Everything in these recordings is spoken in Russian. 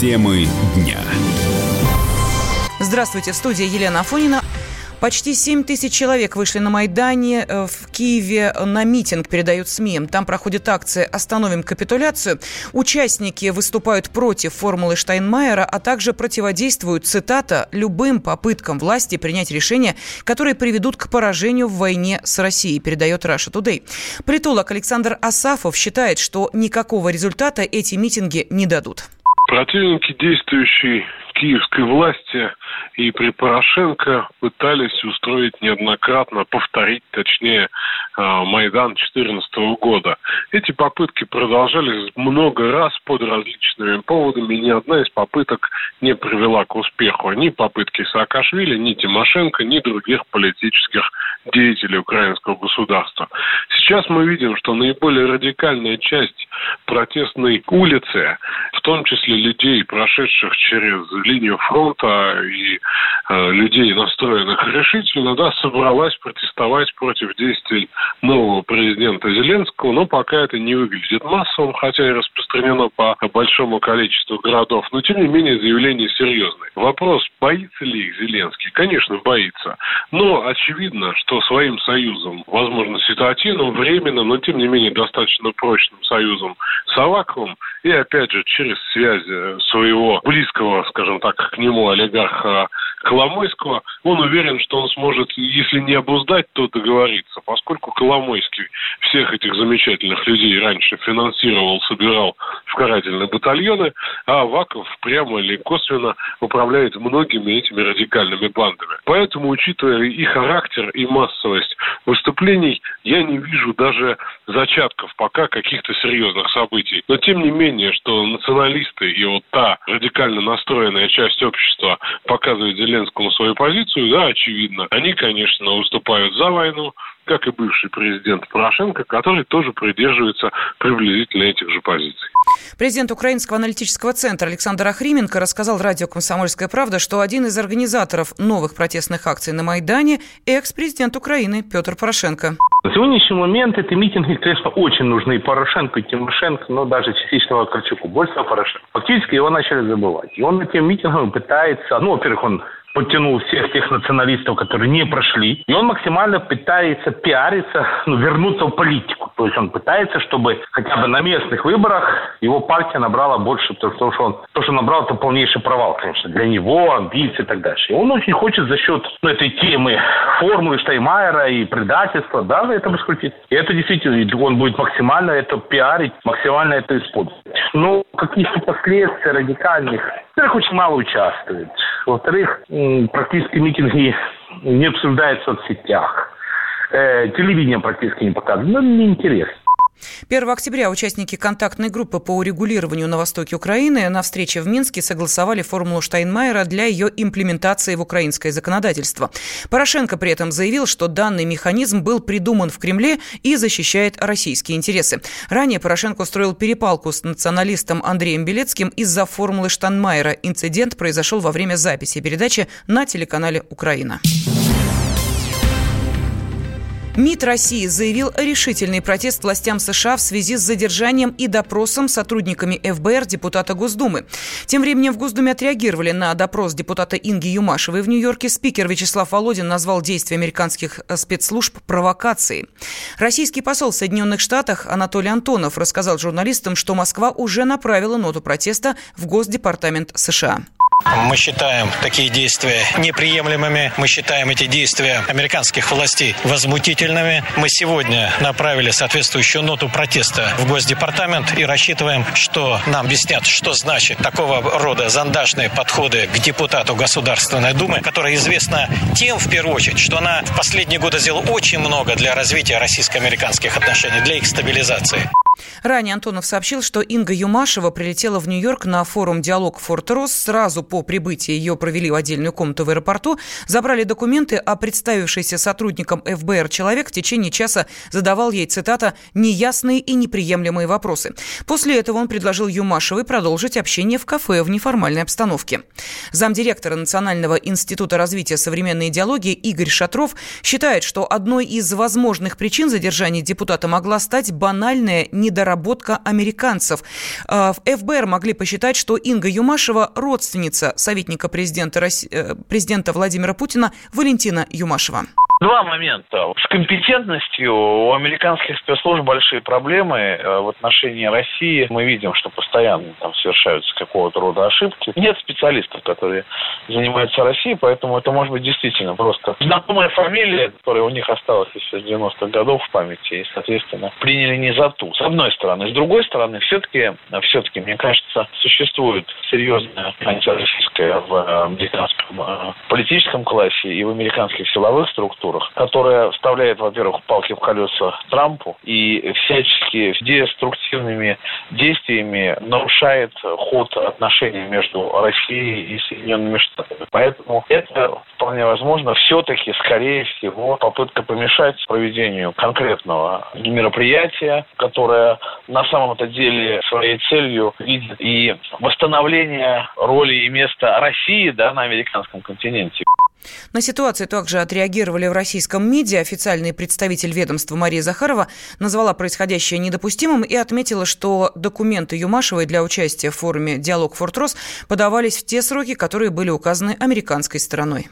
Темы дня. Здравствуйте, в студии Елена Афонина. Почти 7 тысяч человек вышли на Майдане э, в Киеве на митинг, передают СМИ. Там проходит акция «Остановим капитуляцию». Участники выступают против формулы Штайнмайера, а также противодействуют, цитата, «любым попыткам власти принять решения, которые приведут к поражению в войне с Россией», передает Russia Today. Политолог Александр Асафов считает, что никакого результата эти митинги не дадут. Противники действующей киевской власти и при Порошенко пытались устроить неоднократно, повторить, точнее, а, Майдан 2014 года. Эти попытки продолжались много раз под различными поводами, и ни одна из попыток не привела к успеху. Ни попытки Саакашвили, ни Тимошенко, ни других политических деятелей украинского государства. Сейчас мы видим, что наиболее радикальная часть протестной улицы, в том числе людей, прошедших через линию фронта и э, людей, настроенных решительно, да, собралась протестовать против действий нового президента Зеленского, но пока это не выглядит массовым, хотя и распространено по большому количеству городов, но тем не менее заявление серьезное. Вопрос, боится ли их Зеленский? Конечно, боится. Но очевидно, что своим союзом, возможно, ситуативным, временным, но тем не менее достаточно прочным союзом с Аваковым и опять же через связи своего близкого, скажем так, к нему олигарха Коломойского, он уверен, что он сможет, если не обуздать, то договориться, поскольку Коломойский всех этих замечательных людей раньше финансировал, собирал в карательные батальоны, а Аваков прямо или косвенно управляет многими этими радикальными бандами. Поэтому, учитывая и характер, и массовость выступлений, я не вижу даже зачатков пока каких-то серьезных событий. Но тем не менее, что националисты и вот та радикально настроенная часть общества показывает Зеленскому свою позицию, да, очевидно. Они, конечно, выступают за войну, как и бывший президент Порошенко, который тоже придерживается приблизительно этих же позиций. Президент Украинского аналитического центра Александр Ахрименко рассказал радио «Комсомольская правда», что один из организаторов новых протестных акций на Майдане – экс-президент Украины Петр Порошенко. На сегодняшний момент эти митинги, конечно, очень нужны и Порошенко, и Тимошенко, но даже частично Вакарчуку. Больше Порошенко. Фактически его начали забывать. И он на этим митингам пытается, ну, во-первых, он подтянул всех тех националистов, которые не прошли. И он максимально пытается пиариться, ну, вернуться в политику. То есть он пытается, чтобы хотя бы на местных выборах его партия набрала больше, потому что он, то, что набрал, это полнейший провал, конечно, для него, амбиции и так дальше. И он очень хочет за счет ну, этой темы формулы Штаймайера и предательства, да, на этом раскрутить. И это действительно, он будет максимально это пиарить, максимально это использовать. Но каких-то последствий радикальных, во-первых, очень мало участвует. Во-вторых, практически митинги не обсуждаются в соцсетях. Э, телевидение практически не показывает. Ну, неинтересно. 1 октября участники контактной группы по урегулированию на востоке Украины на встрече в Минске согласовали формулу Штайнмайера для ее имплементации в украинское законодательство. Порошенко при этом заявил, что данный механизм был придуман в Кремле и защищает российские интересы. Ранее Порошенко устроил перепалку с националистом Андреем Белецким из-за формулы Штайнмайера. Инцидент произошел во время записи передачи на телеканале «Украина». МИД России заявил решительный протест властям США в связи с задержанием и допросом сотрудниками ФБР депутата Госдумы. Тем временем в Госдуме отреагировали на допрос депутата Инги Юмашевой в Нью-Йорке. Спикер Вячеслав Володин назвал действия американских э, спецслужб провокацией. Российский посол в Соединенных Штатах Анатолий Антонов рассказал журналистам, что Москва уже направила ноту протеста в Госдепартамент США. Мы считаем такие действия неприемлемыми. Мы считаем эти действия американских властей возмутительными. Мы сегодня направили соответствующую ноту протеста в Госдепартамент и рассчитываем, что нам объяснят, что значит такого рода зондажные подходы к депутату Государственной Думы, которая известна тем, в первую очередь, что она в последние годы сделала очень много для развития российско-американских отношений, для их стабилизации. Ранее Антонов сообщил, что Инга Юмашева прилетела в Нью-Йорк на форум «Диалог Форт-Рос». Сразу по прибытии ее провели в отдельную комнату в аэропорту, забрали документы, а представившийся сотрудником ФБР человек в течение часа задавал ей, цитата, «неясные и неприемлемые вопросы». После этого он предложил Юмашевой продолжить общение в кафе в неформальной обстановке. Замдиректора Национального института развития современной идеологии Игорь Шатров считает, что одной из возможных причин задержания депутата могла стать банальная не недоработка американцев. В ФБР могли посчитать, что Инга Юмашева – родственница советника президента, президента Владимира Путина Валентина Юмашева. Два момента. С компетентностью у американских спецслужб большие проблемы э, в отношении России. Мы видим, что постоянно там совершаются какого-то рода ошибки. Нет специалистов, которые занимаются Россией, поэтому это может быть действительно просто знакомая фамилия, которая у них осталась еще с 90-х годов в памяти, и, соответственно, приняли не за ту. С одной стороны. С другой стороны, все-таки, все-таки, мне кажется, существует серьезная антироссийская в э, американском э, политическом классе и в американских силовых структурах структурах, которая вставляет, во-первых, палки в колеса Трампу и всячески деструктивными действиями нарушает ход отношений между Россией и Соединенными Штатами. Поэтому это вполне возможно все-таки, скорее всего, попытка помешать проведению конкретного мероприятия, которое на самом-то деле своей целью видит и восстановление роли и места России да, на американском континенте. На ситуацию также отреагировали в российском МИДе. Официальный представитель ведомства Мария Захарова назвала происходящее недопустимым и отметила, что документы Юмашевой для участия в форуме «Диалог Фортрос» подавались в те сроки, которые были указаны американской стороной.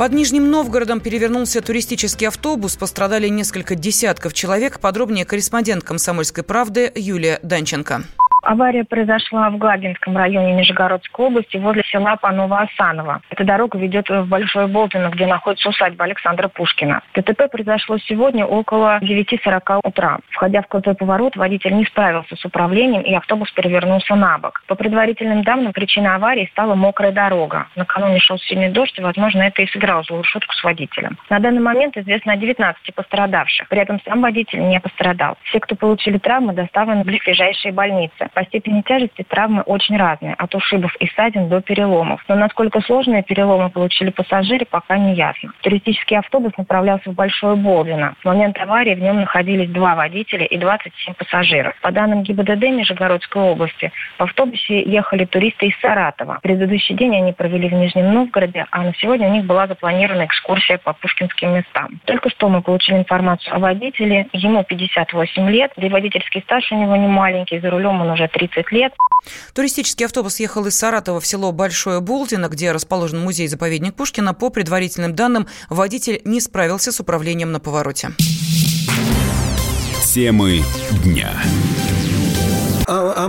Под Нижним Новгородом перевернулся туристический автобус. Пострадали несколько десятков человек. Подробнее корреспондент «Комсомольской правды» Юлия Данченко. Авария произошла в Глагинском районе Нижегородской области возле села Панова-Осанова. Эта дорога ведет в Большое Болтино, где находится усадьба Александра Пушкина. ДТП произошло сегодня около 9.40 утра. Входя в крутой поворот, водитель не справился с управлением, и автобус перевернулся на бок. По предварительным данным, причиной аварии стала мокрая дорога. Накануне шел сильный дождь, и, возможно, это и сыграло злую шутку с водителем. На данный момент известно о 19 пострадавших. При этом сам водитель не пострадал. Все, кто получили травмы, доставлены в близлежащие больницы. По степени тяжести травмы очень разные, от ушибов и ссадин до переломов. Но насколько сложные переломы получили пассажиры, пока не ясно. Туристический автобус направлялся в Большое Болдино. В момент аварии в нем находились два водителя и 27 пассажиров. По данным ГИБДД Нижегородской области, в автобусе ехали туристы из Саратова. Предыдущий день они провели в Нижнем Новгороде, а на сегодня у них была запланирована экскурсия по пушкинским местам. Только что мы получили информацию о водителе. Ему 58 лет, да и водительский стаж у него не маленький, за рулем он уже уже 30 лет. Туристический автобус ехал из Саратова в село Большое Бултино, где расположен музей-заповедник Пушкина. По предварительным данным, водитель не справился с управлением на повороте. Темы дня.